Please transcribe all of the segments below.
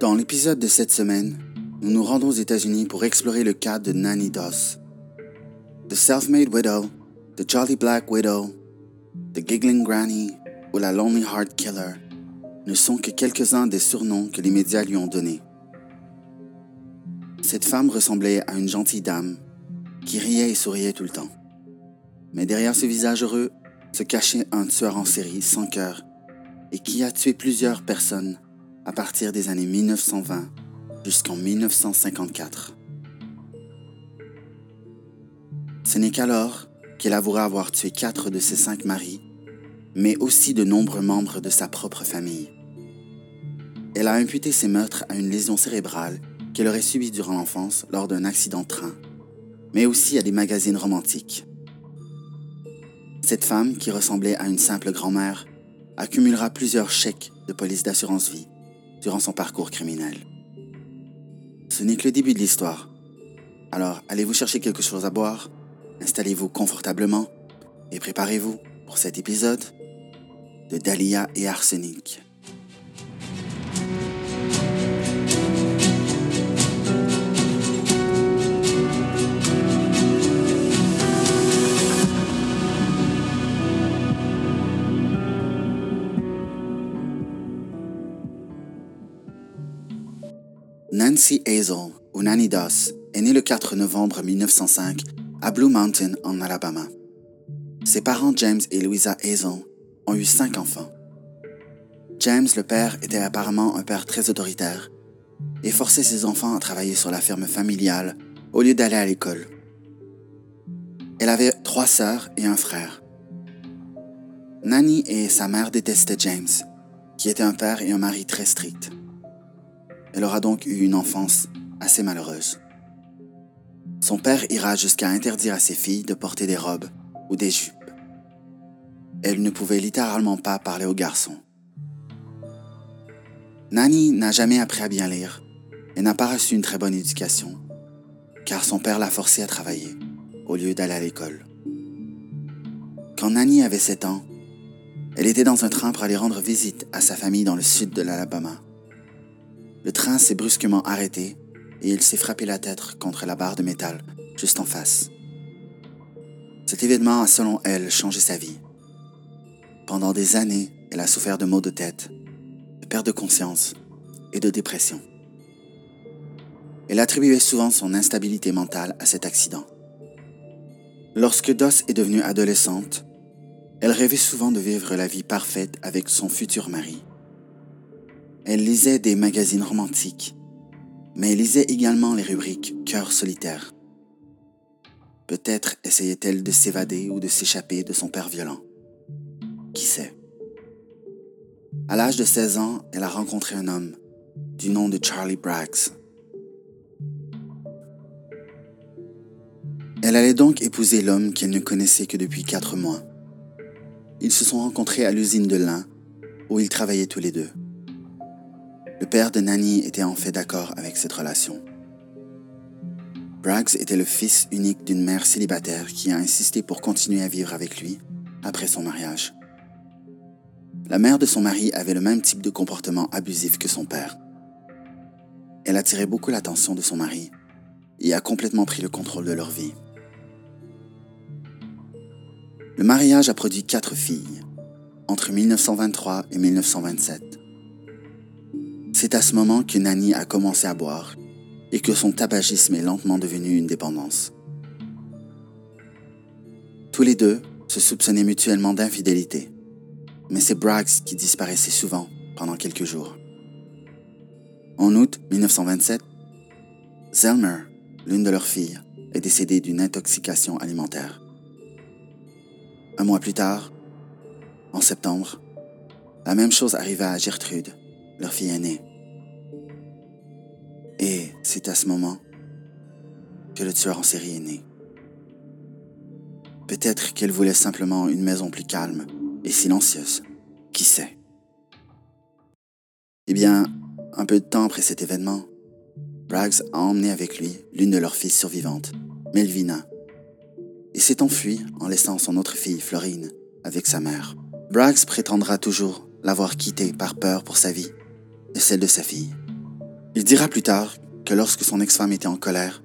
Dans l'épisode de cette semaine, nous nous rendons aux États-Unis pour explorer le cas de Nanny Doss. The Self-Made Widow, The Jolly Black Widow, The Giggling Granny ou la Lonely Heart Killer ne sont que quelques-uns des surnoms que les médias lui ont donnés. Cette femme ressemblait à une gentille dame qui riait et souriait tout le temps. Mais derrière ce visage heureux se cachait un tueur en série sans cœur et qui a tué plusieurs personnes à partir des années 1920 jusqu'en 1954. Ce n'est qu'alors qu'elle avouera avoir tué quatre de ses cinq maris, mais aussi de nombreux membres de sa propre famille. Elle a imputé ses meurtres à une lésion cérébrale qu'elle aurait subie durant l'enfance lors d'un accident de train, mais aussi à des magazines romantiques. Cette femme, qui ressemblait à une simple grand-mère, accumulera plusieurs chèques de police d'assurance vie durant son parcours criminel. Ce n'est que le début de l'histoire. Alors allez-vous chercher quelque chose à boire, installez-vous confortablement et préparez-vous pour cet épisode de Dahlia et Arsenic. Nancy Hazel, ou Nanny Doss, est née le 4 novembre 1905 à Blue Mountain, en Alabama. Ses parents James et Louisa Hazel ont eu cinq enfants. James, le père, était apparemment un père très autoritaire et forçait ses enfants à travailler sur la ferme familiale au lieu d'aller à l'école. Elle avait trois sœurs et un frère. Nanny et sa mère détestaient James, qui était un père et un mari très stricts. Elle aura donc eu une enfance assez malheureuse. Son père ira jusqu'à interdire à ses filles de porter des robes ou des jupes. Elle ne pouvait littéralement pas parler aux garçons. Nanny n'a jamais appris à bien lire et n'a pas reçu une très bonne éducation, car son père l'a forcée à travailler au lieu d'aller à l'école. Quand Nanny avait 7 ans, elle était dans un train pour aller rendre visite à sa famille dans le sud de l'Alabama. Le train s'est brusquement arrêté et il s'est frappé la tête contre la barre de métal juste en face. Cet événement a, selon elle, changé sa vie. Pendant des années, elle a souffert de maux de tête, de perte de conscience et de dépression. Elle attribuait souvent son instabilité mentale à cet accident. Lorsque Doss est devenue adolescente, elle rêvait souvent de vivre la vie parfaite avec son futur mari. Elle lisait des magazines romantiques, mais elle lisait également les rubriques Cœur solitaire. Peut-être essayait-elle de s'évader ou de s'échapper de son père violent. Qui sait? À l'âge de 16 ans, elle a rencontré un homme du nom de Charlie Braggs. Elle allait donc épouser l'homme qu'elle ne connaissait que depuis quatre mois. Ils se sont rencontrés à l'usine de lin où ils travaillaient tous les deux. Le père de Nanny était en fait d'accord avec cette relation. Braggs était le fils unique d'une mère célibataire qui a insisté pour continuer à vivre avec lui après son mariage. La mère de son mari avait le même type de comportement abusif que son père. Elle attirait beaucoup l'attention de son mari et a complètement pris le contrôle de leur vie. Le mariage a produit quatre filles, entre 1923 et 1927. C'est à ce moment que Nanny a commencé à boire et que son tabagisme est lentement devenu une dépendance. Tous les deux se soupçonnaient mutuellement d'infidélité, mais c'est Braggs qui disparaissait souvent pendant quelques jours. En août 1927, Zelmer, l'une de leurs filles, est décédée d'une intoxication alimentaire. Un mois plus tard, en septembre, la même chose arriva à Gertrude, leur fille aînée. Et c'est à ce moment que le tueur en série est né. Peut-être qu'elle voulait simplement une maison plus calme et silencieuse. Qui sait? Eh bien, un peu de temps après cet événement, Braggs a emmené avec lui l'une de leurs filles survivantes, Melvina, et s'est enfui en laissant son autre fille, Florine, avec sa mère. Braggs prétendra toujours l'avoir quittée par peur pour sa vie et celle de sa fille. Il dira plus tard que lorsque son ex-femme était en colère,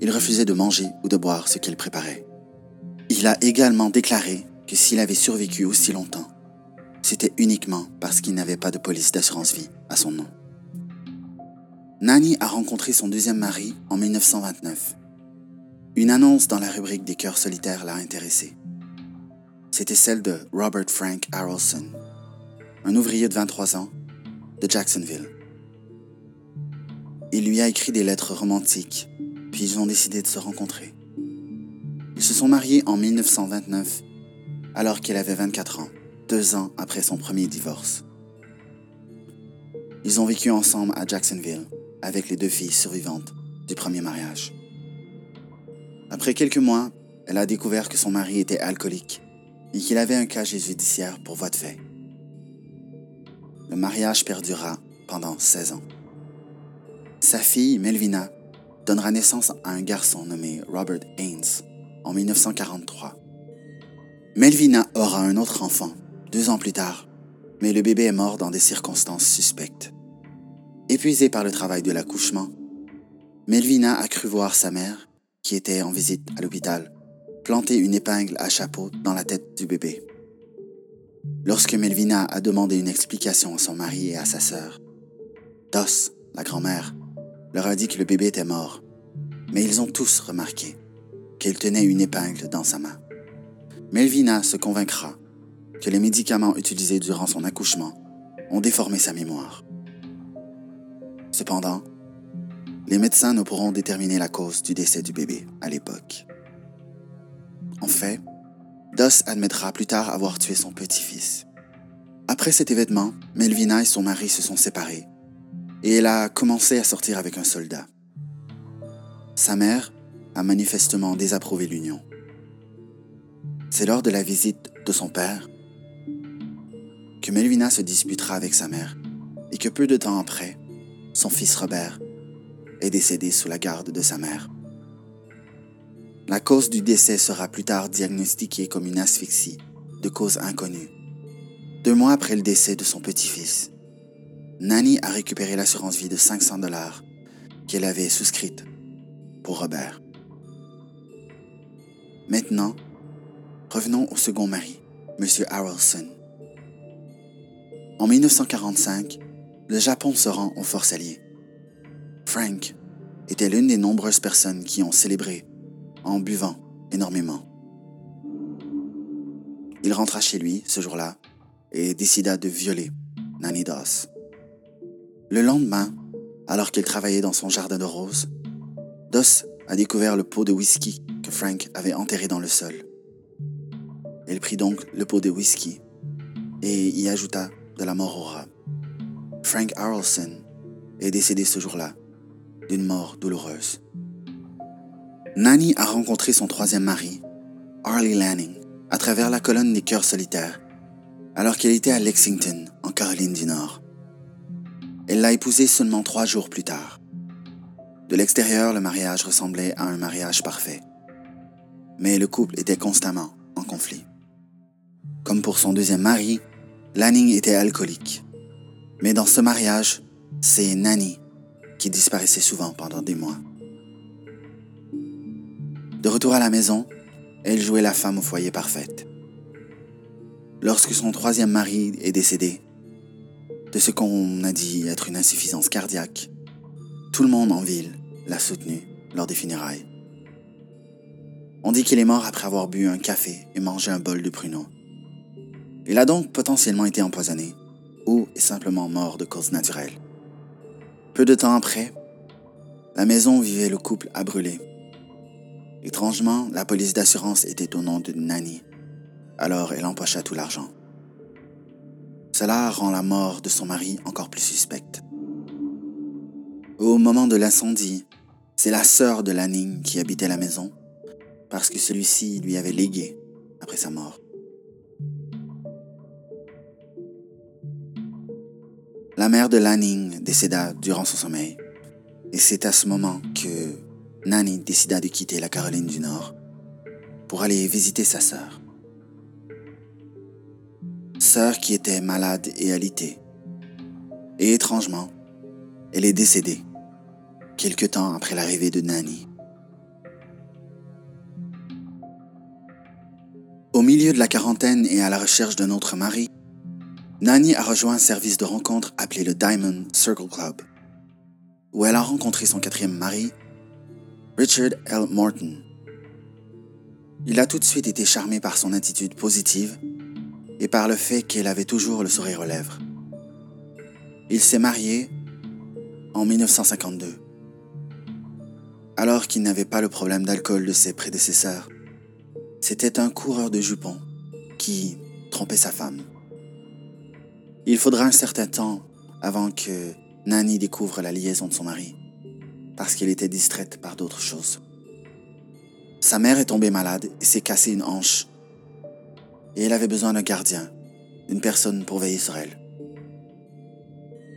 il refusait de manger ou de boire ce qu'elle préparait. Il a également déclaré que s'il avait survécu aussi longtemps, c'était uniquement parce qu'il n'avait pas de police d'assurance vie à son nom. Nanny a rencontré son deuxième mari en 1929. Une annonce dans la rubrique des cœurs solitaires l'a intéressée. C'était celle de Robert Frank Harrelson, un ouvrier de 23 ans de Jacksonville. Il lui a écrit des lettres romantiques, puis ils ont décidé de se rencontrer. Ils se sont mariés en 1929, alors qu'elle avait 24 ans, deux ans après son premier divorce. Ils ont vécu ensemble à Jacksonville, avec les deux filles survivantes du premier mariage. Après quelques mois, elle a découvert que son mari était alcoolique et qu'il avait un casier judiciaire pour voie de fait. Le mariage perdura pendant 16 ans. Sa fille, Melvina, donnera naissance à un garçon nommé Robert Haynes en 1943. Melvina aura un autre enfant deux ans plus tard, mais le bébé est mort dans des circonstances suspectes. Épuisée par le travail de l'accouchement, Melvina a cru voir sa mère, qui était en visite à l'hôpital, planter une épingle à chapeau dans la tête du bébé. Lorsque Melvina a demandé une explication à son mari et à sa sœur, Dos, la grand-mère, leur a dit que le bébé était mort, mais ils ont tous remarqué qu'elle tenait une épingle dans sa main. Melvina se convaincra que les médicaments utilisés durant son accouchement ont déformé sa mémoire. Cependant, les médecins ne pourront déterminer la cause du décès du bébé à l'époque. En fait, Doss admettra plus tard avoir tué son petit-fils. Après cet événement, Melvina et son mari se sont séparés et elle a commencé à sortir avec un soldat. Sa mère a manifestement désapprouvé l'union. C'est lors de la visite de son père que Melvina se disputera avec sa mère et que peu de temps après, son fils Robert est décédé sous la garde de sa mère. La cause du décès sera plus tard diagnostiquée comme une asphyxie de cause inconnue. Deux mois après le décès de son petit-fils, Nanny a récupéré l'assurance vie de 500 dollars qu'elle avait souscrite pour Robert. Maintenant, revenons au second mari, M. Harrelson. En 1945, le Japon se rend aux forces alliées. Frank était l'une des nombreuses personnes qui ont célébré en buvant énormément. Il rentra chez lui ce jour-là et décida de violer Nanny Doss. Le lendemain, alors qu'il travaillait dans son jardin de roses, Doss a découvert le pot de whisky que Frank avait enterré dans le sol. Elle prit donc le pot de whisky et y ajouta de la mort au rat. Frank Harrelson est décédé ce jour-là d'une mort douloureuse. Nanny a rencontré son troisième mari, Harley Lanning, à travers la colonne des cœurs solitaires, alors qu'elle était à Lexington, en Caroline du Nord. Elle l'a épousé seulement trois jours plus tard. De l'extérieur, le mariage ressemblait à un mariage parfait. Mais le couple était constamment en conflit. Comme pour son deuxième mari, Lanning était alcoolique. Mais dans ce mariage, c'est Nanny qui disparaissait souvent pendant des mois. De retour à la maison, elle jouait la femme au foyer parfaite. Lorsque son troisième mari est décédé, de ce qu'on a dit être une insuffisance cardiaque, tout le monde en ville l'a soutenu lors des funérailles. On dit qu'il est mort après avoir bu un café et mangé un bol de pruneaux. Il a donc potentiellement été empoisonné ou est simplement mort de cause naturelle. Peu de temps après, la maison vivait le couple a brûlé Étrangement, la police d'assurance était au nom de Nanny, alors elle empocha tout l'argent. Cela rend la mort de son mari encore plus suspecte. Au moment de l'incendie, c'est la sœur de Lanning qui habitait la maison, parce que celui-ci lui avait légué après sa mort. La mère de Lanning décéda durant son sommeil, Et c'est à ce moment que Nanny décida de quitter la Caroline du Nord pour aller visiter sa sœur. Sœur qui était malade et alitée. Et étrangement, elle est décédée, quelque temps après l'arrivée de Nanny. Au milieu de la quarantaine et à la recherche d'un autre mari, Nanny a rejoint un service de rencontre appelé le Diamond Circle Club, où elle a rencontré son quatrième mari, Richard L. Morton. Il a tout de suite été charmé par son attitude positive et par le fait qu'elle avait toujours le sourire aux lèvres. Il s'est marié en 1952, alors qu'il n'avait pas le problème d'alcool de ses prédécesseurs. C'était un coureur de jupons qui trompait sa femme. Il faudra un certain temps avant que Nanny découvre la liaison de son mari, parce qu'elle était distraite par d'autres choses. Sa mère est tombée malade et s'est cassée une hanche, et elle avait besoin d'un gardien, d'une personne pour veiller sur elle.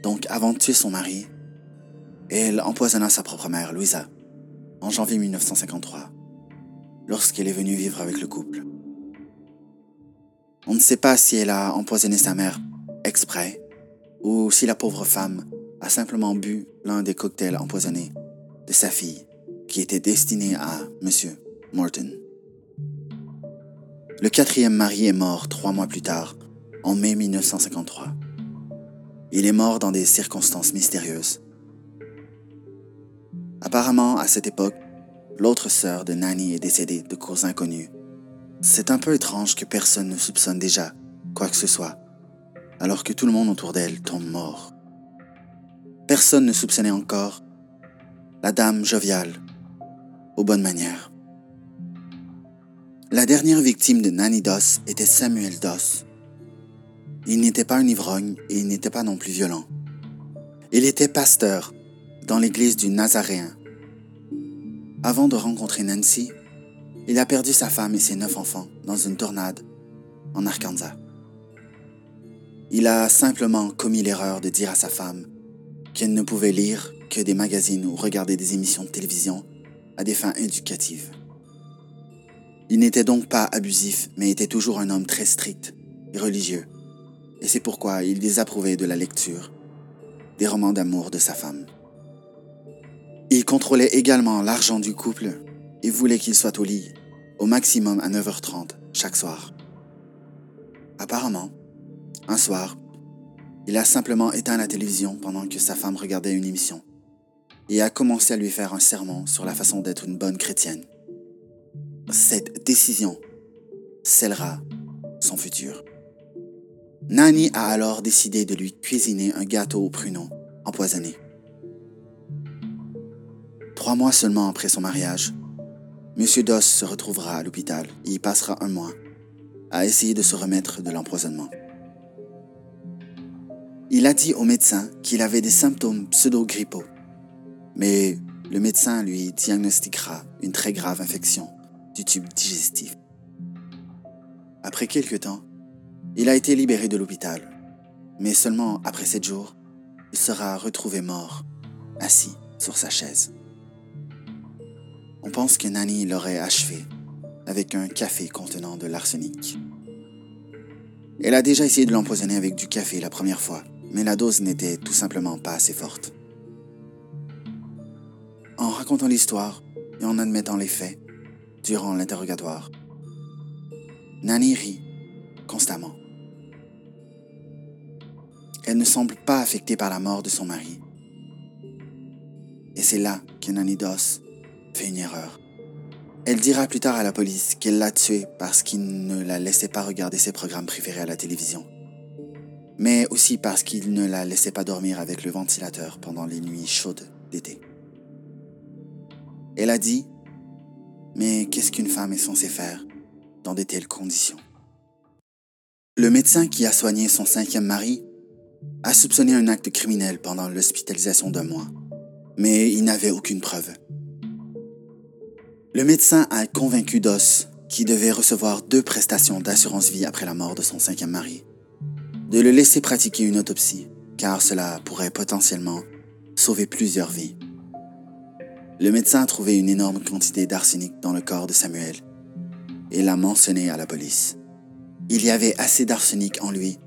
Donc, avant de tuer son mari, elle empoisonna sa propre mère, Louisa, en janvier 1953, lorsqu'elle est venue vivre avec le couple. On ne sait pas si elle a empoisonné sa mère exprès, ou si la pauvre femme a simplement bu l'un des cocktails empoisonnés de sa fille, qui était destiné à Monsieur Morton. Le quatrième mari est mort trois mois plus tard, en mai 1953. Il est mort dans des circonstances mystérieuses. Apparemment, à cette époque, l'autre sœur de Nanny est décédée de causes inconnues. C'est un peu étrange que personne ne soupçonne déjà quoi que ce soit alors que tout le monde autour d'elle tombe mort. Personne ne soupçonnait encore la dame joviale, aux bonnes manières. La dernière victime de Nanny Doss était Samuel Doss. Il n'était pas un ivrogne et il n'était pas non plus violent. Il était pasteur dans l'église du Nazaréen. Avant de rencontrer Nancy, il a perdu sa femme et ses neuf enfants dans une tornade en Arkansas. Il a simplement commis l'erreur de dire à sa femme qu'elle ne pouvait lire que des magazines ou regarder des émissions de télévision à des fins éducatives. Il n'était donc pas abusif, mais était toujours un homme très strict et religieux, et c'est pourquoi il désapprouvait de la lecture des romans d'amour de sa femme. Il contrôlait également l'argent du couple et voulait qu'il soit au lit au maximum à 9h30 chaque soir. Apparemment, un soir, il a simplement éteint la télévision pendant que sa femme regardait une émission et a commencé à lui faire un sermon sur la façon d'être une bonne chrétienne. Cette décision scellera son futur. Nanny a alors décidé de lui cuisiner un gâteau au pruneau empoisonné. Trois mois seulement après son mariage, M. Doss se retrouvera à l'hôpital et y passera un mois à essayer de se remettre de l'empoisonnement. Il a dit au médecin qu'il avait des symptômes pseudo-grippaux, mais le médecin lui diagnostiquera une très grave infection du tube digestif. Après quelque temps, il a été libéré de l'hôpital, mais seulement après sept jours, il sera retrouvé mort, assis sur sa chaise. On pense que Nanny l'aurait achevé avec un café contenant de l'arsenic. Elle a déjà essayé de l'empoisonner avec du café la première fois, mais la dose n'était tout simplement pas assez forte. En racontant l'histoire et en admettant les faits durant l'interrogatoire, Nanny rit constamment. Elle ne semble pas affectée par la mort de son mari. Et c'est là que Nanny Doss fait une erreur. Elle dira plus tard à la police qu'elle l'a tué parce qu'il ne la laissait pas regarder ses programmes préférés à la télévision mais aussi parce qu'il ne la laissait pas dormir avec le ventilateur pendant les nuits chaudes d'été. Elle a dit, mais qu'est-ce qu'une femme est censée faire dans de telles conditions? Le médecin qui a soigné son cinquième mari a soupçonné un acte criminel pendant l'hospitalisation d'un mois, mais il n'avait aucune preuve. Le médecin a convaincu Doss, qui devait recevoir deux prestations d'assurance vie après la mort de son cinquième mari, de le laisser pratiquer une autopsie, car cela pourrait potentiellement sauver plusieurs vies. Le médecin a trouvé une énorme quantité d'arsenic dans le corps de Samuel et l'a mentionné à la police. Il y avait assez d'arsenic en lui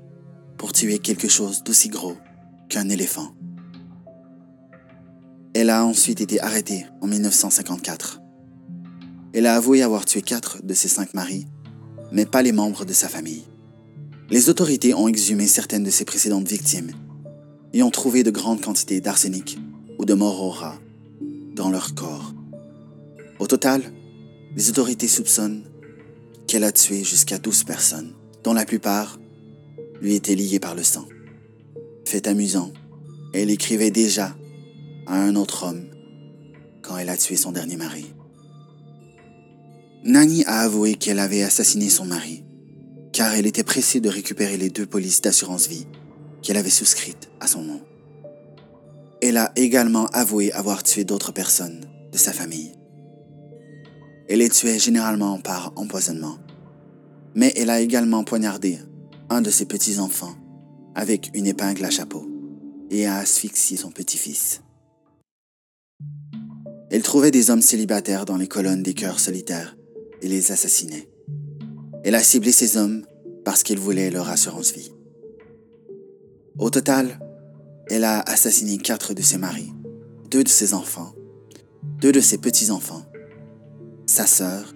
pour tuer quelque chose d'aussi gros qu'un éléphant. Elle a ensuite été arrêtée en 1954. Elle a avoué avoir tué quatre de ses cinq maris, mais pas les membres de sa famille. Les autorités ont exhumé certaines de ses précédentes victimes et ont trouvé de grandes quantités d'arsenic ou de morora dans leur corps. Au total, les autorités soupçonnent qu'elle a tué jusqu'à 12 personnes, dont la plupart lui étaient liées par le sang. Fait amusant, elle écrivait déjà à un autre homme quand elle a tué son dernier mari. Nani a avoué qu'elle avait assassiné son mari, car elle était pressée de récupérer les deux polices d'assurance vie qu'elle avait souscrites à son nom. Elle a également avoué avoir tué d'autres personnes de sa famille. Elle les tuait généralement par empoisonnement, mais elle a également poignardé un de ses petits-enfants avec une épingle à chapeau et a asphyxié son petit-fils. Elle trouvait des hommes célibataires dans les colonnes des cœurs solitaires et les assassinait. Elle a ciblé ces hommes parce qu'elle voulait leur assurance vie. Au total, elle a assassiné quatre de ses maris, deux de ses enfants, deux de ses petits-enfants, sa sœur,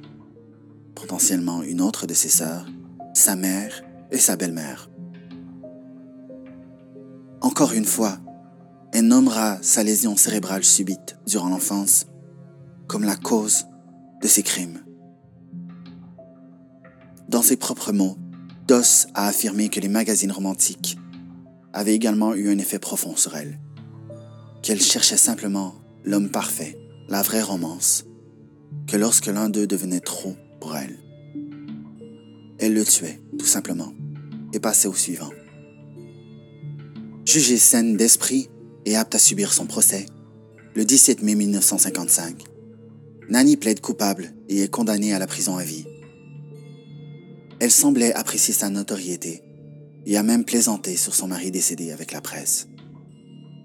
potentiellement une autre de ses sœurs, sa mère et sa belle-mère. Encore une fois, elle nommera sa lésion cérébrale subite durant l'enfance comme la cause de ses crimes. Dans ses propres mots, Doss a affirmé que les magazines romantiques avaient également eu un effet profond sur elle, qu'elle cherchait simplement l'homme parfait, la vraie romance, que lorsque l'un d'eux devenait trop pour elle, elle le tuait, tout simplement, et passait au suivant. Jugée saine d'esprit et apte à subir son procès, le 17 mai 1955, Nani plaide coupable et est condamnée à la prison à vie. Elle semblait apprécier sa notoriété et a même plaisanté sur son mari décédé avec la presse.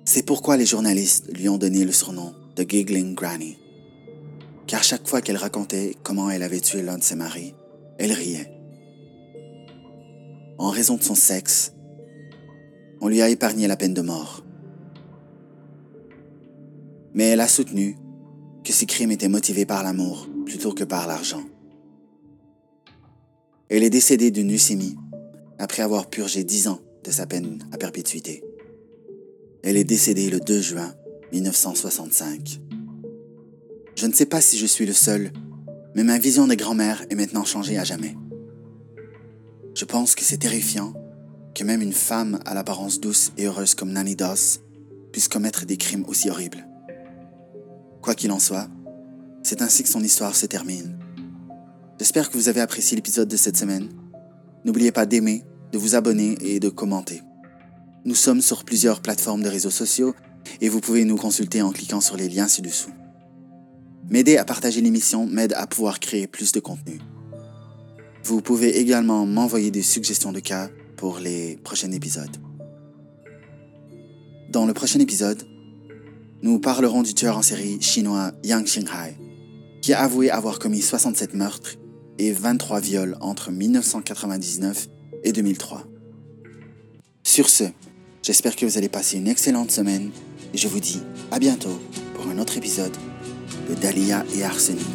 C'est pourquoi les journalistes lui ont donné le surnom de Giggling Granny. Car chaque fois qu'elle racontait comment elle avait tué l'un de ses maris, elle riait. En raison de son sexe, on lui a épargné la peine de mort. Mais elle a soutenu que ses crimes étaient motivés par l'amour plutôt que par l'argent. Elle est décédée d'une leucémie après avoir purgé dix ans de sa peine à perpétuité. Elle est décédée le 2 juin 1965. Je ne sais pas si je suis le seul, mais ma vision des grands-mères est maintenant changée à jamais. Je pense que c'est terrifiant que même une femme à l'apparence douce et heureuse comme Nanny Doss puisse commettre des crimes aussi horribles. Quoi qu'il en soit, c'est ainsi que son histoire se termine. J'espère que vous avez apprécié l'épisode de cette semaine N'oubliez pas d'aimer, de vous abonner et de commenter. Nous sommes sur plusieurs plateformes de réseaux sociaux et vous pouvez nous consulter en cliquant sur les liens ci-dessous. M'aider à partager l'émission m'aide à pouvoir créer plus de contenu. Vous pouvez également m'envoyer des suggestions de cas pour les prochains épisodes. Dans le prochain épisode, nous parlerons du tueur en série chinois Yang Xinghai, qui a avoué avoir commis 67 meurtres et 23 viols entre 1999 et 2003. Sur ce, j'espère que vous allez passer une excellente semaine et je vous dis à bientôt pour un autre épisode de Dahlia et Arsenic.